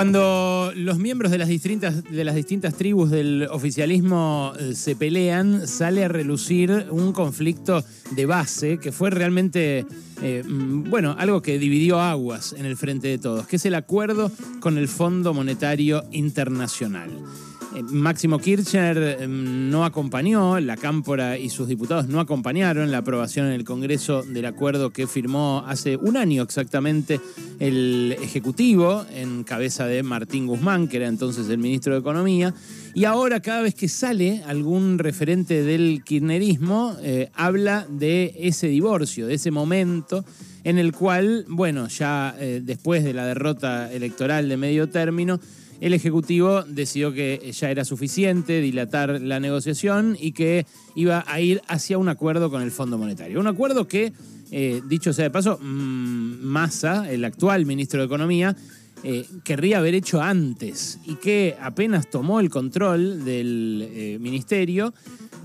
Cuando los miembros de las distintas, de las distintas tribus del oficialismo eh, se pelean, sale a relucir un conflicto de base que fue realmente, eh, mm, bueno, algo que dividió aguas en el frente de todos, que es el acuerdo con el Fondo Monetario Internacional. Eh, Máximo Kirchner em, no acompañó, la Cámpora y sus diputados no acompañaron la aprobación en el Congreso del acuerdo que firmó hace un año exactamente el Ejecutivo en cabeza de Martín Guzmán, que era entonces el ministro de Economía. Y ahora cada vez que sale algún referente del kirchnerismo, eh, habla de ese divorcio, de ese momento en el cual, bueno, ya eh, después de la derrota electoral de medio término, el Ejecutivo decidió que ya era suficiente dilatar la negociación y que iba a ir hacia un acuerdo con el Fondo Monetario. Un acuerdo que, eh, dicho sea de paso, mm, Massa, el actual ministro de Economía, eh, querría haber hecho antes y que apenas tomó el control del eh, ministerio,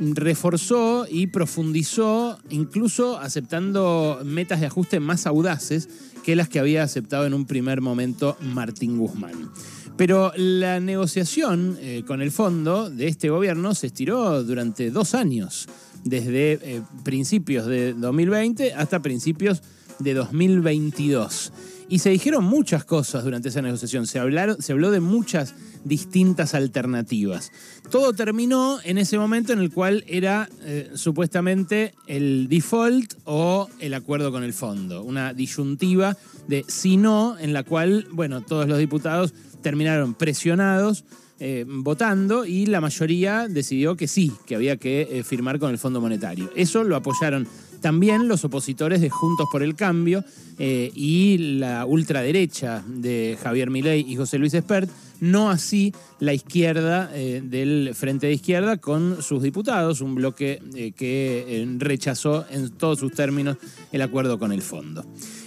reforzó y profundizó, incluso aceptando metas de ajuste más audaces que las que había aceptado en un primer momento Martín Guzmán. Pero la negociación eh, con el fondo de este gobierno se estiró durante dos años, desde eh, principios de 2020 hasta principios de 2022. Y se dijeron muchas cosas durante esa negociación, se, hablaron, se habló de muchas distintas alternativas. Todo terminó en ese momento en el cual era eh, supuestamente el default o el acuerdo con el fondo, una disyuntiva de si no, en la cual, bueno, todos los diputados terminaron presionados. Eh, votando y la mayoría decidió que sí, que había que eh, firmar con el Fondo Monetario. Eso lo apoyaron también los opositores de Juntos por el Cambio eh, y la ultraderecha de Javier Milei y José Luis Espert, no así la izquierda del Frente de Izquierda con sus diputados, un bloque que rechazó en todos sus términos el acuerdo con el fondo.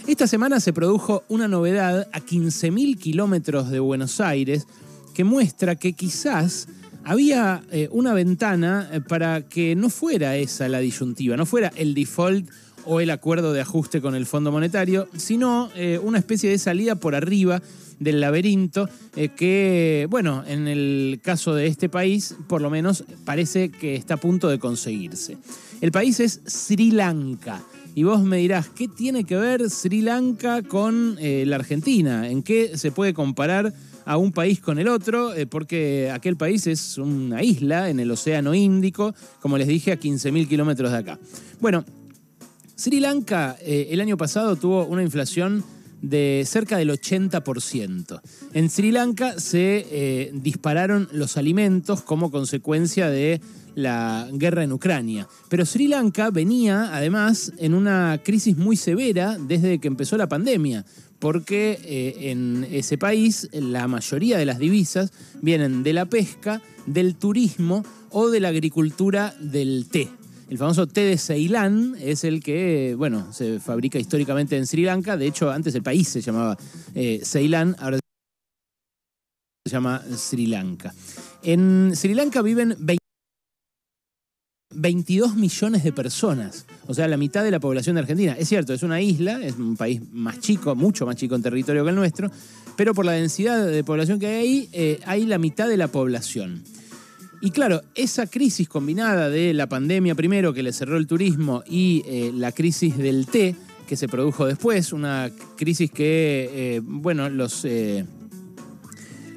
Esta semana se produjo una novedad a 15.000 kilómetros de Buenos Aires que muestra que quizás había eh, una ventana eh, para que no fuera esa la disyuntiva, no fuera el default o el acuerdo de ajuste con el Fondo Monetario, sino eh, una especie de salida por arriba del laberinto que, bueno, en el caso de este país, por lo menos parece que está a punto de conseguirse. El país es Sri Lanka. Y vos me dirás, ¿qué tiene que ver Sri Lanka con la Argentina? ¿En qué se puede comparar a un país con el otro? Eh, porque aquel país es una isla en el Océano Índico, como les dije, a 15.000 kilómetros de acá. Bueno, Sri Lanka eh, el año pasado tuvo una inflación de cerca del 80%. En Sri Lanka se dispararon los alimentos como consecuencia de la guerra en Ucrania. Pero Sri Lanka venía además en una crisis muy severa desde que empezó la pandemia, porque eh, en ese país la mayoría de las divisas vienen de la pesca, del turismo o de la agricultura del té. El famoso té de Ceilán es el que, bueno, se fabrica históricamente en Sri Lanka. De hecho, antes el país se llamaba eh, Ceilán, ahora se llama Sri Lanka. En Sri Lanka viven 22 millones de personas, o sea, la mitad de la población de Argentina. Es cierto, es una isla, es un país más chico, mucho más chico en territorio que el nuestro, pero por la densidad de población que hay ahí, eh, hay la mitad de la población. Y claro, esa crisis combinada de la pandemia primero, que le cerró el turismo, y eh, la crisis del té, que se produjo después, una crisis que, eh, bueno, los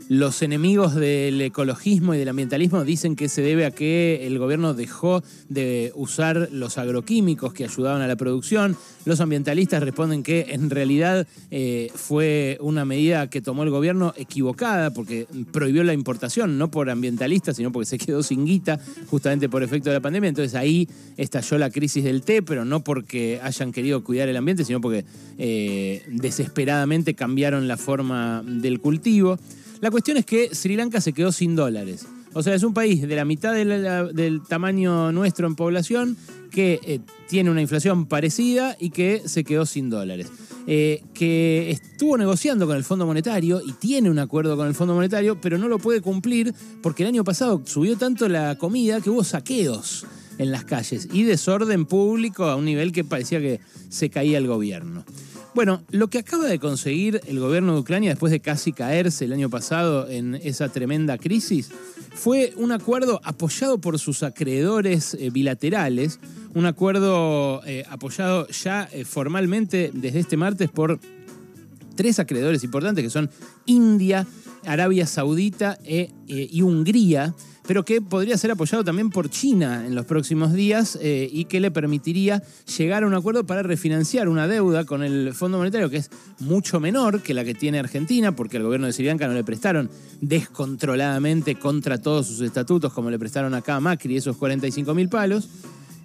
los enemigos del ecologismo y del ambientalismo dicen que se debe a que el gobierno dejó de usar los agroquímicos que ayudaban a la producción. Los ambientalistas responden que en realidad eh, fue una medida que tomó el gobierno equivocada porque prohibió la importación, no por ambientalistas, sino porque se quedó sin guita justamente por efecto de la pandemia. Entonces ahí estalló la crisis del té, pero no porque hayan querido cuidar el ambiente, sino porque eh, desesperadamente cambiaron la forma del cultivo. La cuestión es que Sri Lanka se quedó sin dólares. O sea, es un país de la mitad del tamaño nuestro en población que eh, tiene una inflación parecida y que se quedó sin dólares. Eh, que estuvo negociando con el Fondo Monetario y tiene un acuerdo con el Fondo Monetario, pero no lo puede cumplir porque el año pasado subió tanto la comida que hubo saqueos en las calles y desorden público a un nivel que parecía que se caía el gobierno. Bueno, lo que acaba de conseguir el gobierno de Ucrania después de casi caerse el año pasado en esa tremenda crisis fue un acuerdo apoyado por sus acreedores eh, bilaterales, un acuerdo eh, apoyado ya eh, formalmente desde este martes por tres acreedores importantes que son India, Arabia Saudita y Hungría pero que podría ser apoyado también por China en los próximos días eh, y que le permitiría llegar a un acuerdo para refinanciar una deuda con el Fondo Monetario que es mucho menor que la que tiene Argentina, porque al gobierno de Sirianca no le prestaron descontroladamente contra todos sus estatutos como le prestaron acá a Macri esos 45 mil palos,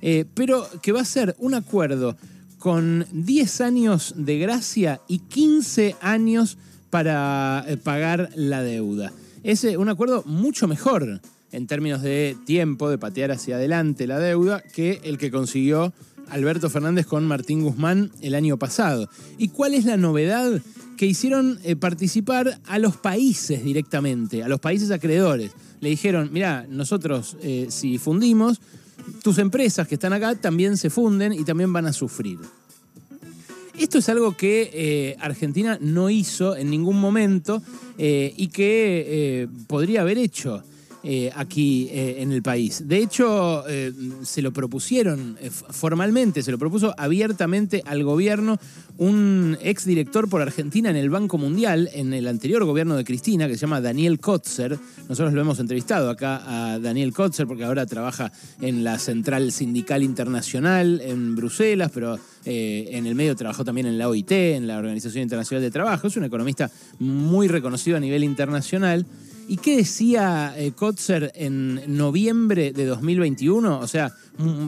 eh, pero que va a ser un acuerdo con 10 años de gracia y 15 años para eh, pagar la deuda. Es un acuerdo mucho mejor en términos de tiempo, de patear hacia adelante la deuda, que el que consiguió Alberto Fernández con Martín Guzmán el año pasado. ¿Y cuál es la novedad? Que hicieron eh, participar a los países directamente, a los países acreedores. Le dijeron, mira, nosotros eh, si fundimos, tus empresas que están acá también se funden y también van a sufrir. Esto es algo que eh, Argentina no hizo en ningún momento y que podría haber hecho. Eh, aquí eh, en el país. De hecho, eh, se lo propusieron formalmente, se lo propuso abiertamente al gobierno un exdirector por Argentina en el Banco Mundial, en el anterior gobierno de Cristina, que se llama Daniel Kotzer. Nosotros lo hemos entrevistado acá a Daniel Kotzer porque ahora trabaja en la Central Sindical Internacional en Bruselas, pero en el medio trabajó también en la OIT, en la Organización Internacional de Trabajo. Es un economista muy reconocido a nivel internacional. ¿Y qué decía eh, Kotzer en noviembre de 2021? O sea,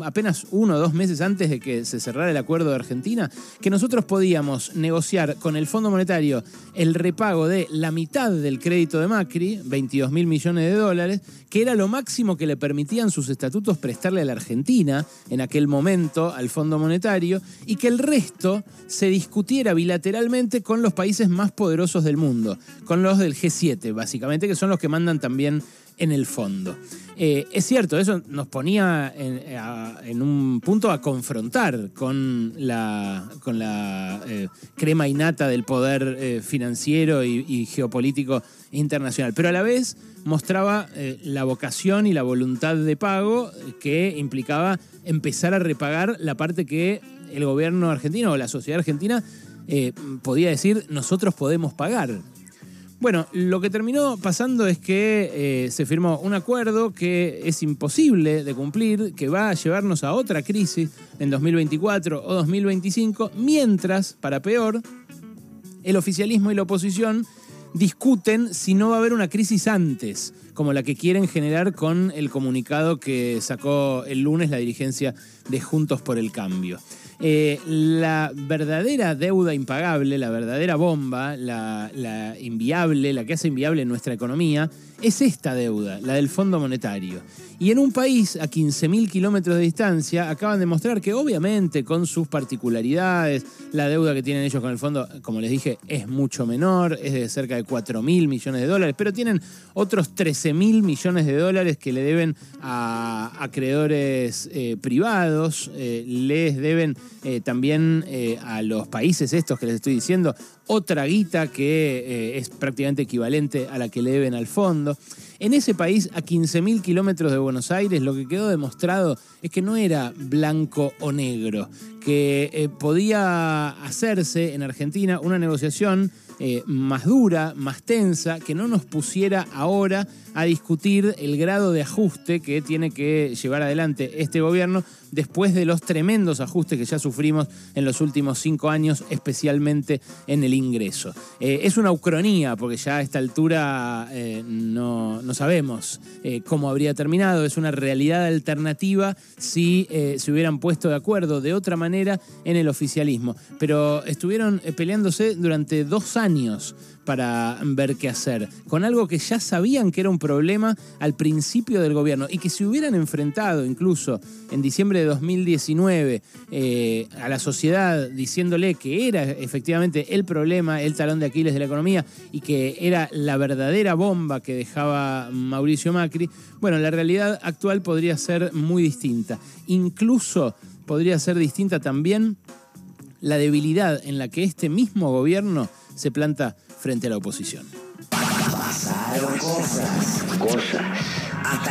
apenas uno o dos meses antes de que se cerrara el acuerdo de Argentina, que nosotros podíamos negociar con el Fondo Monetario el repago de la mitad del crédito de Macri, 22 mil millones de dólares, que era lo máximo que le permitían sus estatutos prestarle a la Argentina en aquel momento al Fondo Monetario, y que el resto se discutiera bilateralmente con los países más poderosos del mundo, con los del G7, básicamente, que son los que mandan también en el fondo. Eh, es cierto, eso nos ponía en, un punto a confrontar con la, con la eh, crema innata del poder eh, financiero y, geopolítico internacional, pero a la vez mostraba la vocación y la voluntad de pago que implicaba empezar a repagar la parte que el gobierno argentino o la sociedad argentina podía decir nosotros podemos pagar. Bueno, lo que terminó pasando es que eh, se firmó un acuerdo que es imposible de cumplir, que va a llevarnos a otra crisis en 2024 o 2025, mientras, para peor, el oficialismo y la oposición discuten si no va a haber una crisis antes, como la que quieren generar con el comunicado que sacó el lunes la dirigencia de Juntos por el Cambio. Eh, la verdadera deuda impagable, la verdadera bomba, la, la inviable, la que hace inviable nuestra economía, es esta deuda, la del Fondo Monetario. Y en un país a 15.000 kilómetros de distancia acaban de mostrar que obviamente con sus particularidades, la deuda que tienen ellos con el fondo, como les dije, es mucho menor, es de cerca de 4.000 millones de dólares, pero tienen otros 13.000 millones de dólares que le deben a acreedores eh, privados, eh, les deben eh, también a los países estos que les estoy diciendo, otra guita que es prácticamente equivalente a la que le deben al fondo. En ese país, a 15.000 kilómetros de Buenos Aires, lo que quedó demostrado es que no era blanco o negro, que eh, podía hacerse en Argentina una negociación eh, más dura, más tensa, que no nos pusiera ahora a discutir el grado de ajuste que tiene que llevar adelante este gobierno después de los tremendos ajustes que ya sufrimos en los últimos cinco años, especialmente en el ingreso. Eh, es una ucronía, porque ya a esta altura no, sabemos eh, cómo habría terminado, es una realidad alternativa si se hubieran puesto de acuerdo de otra manera en el oficialismo. Pero estuvieron peleándose durante dos años para ver qué hacer, con algo que ya sabían que era un problema al principio del gobierno y que si hubieran enfrentado incluso en diciembre de 2019 eh, a la sociedad diciéndole que era efectivamente el problema, el talón de Aquiles de la economía y que era la verdadera bomba que dejaba Mauricio Macri, bueno, la realidad actual podría ser muy distinta. Incluso podría ser distinta también la debilidad en la que este mismo gobierno se planta frente a la oposición. Pasaron cosas. Cosas.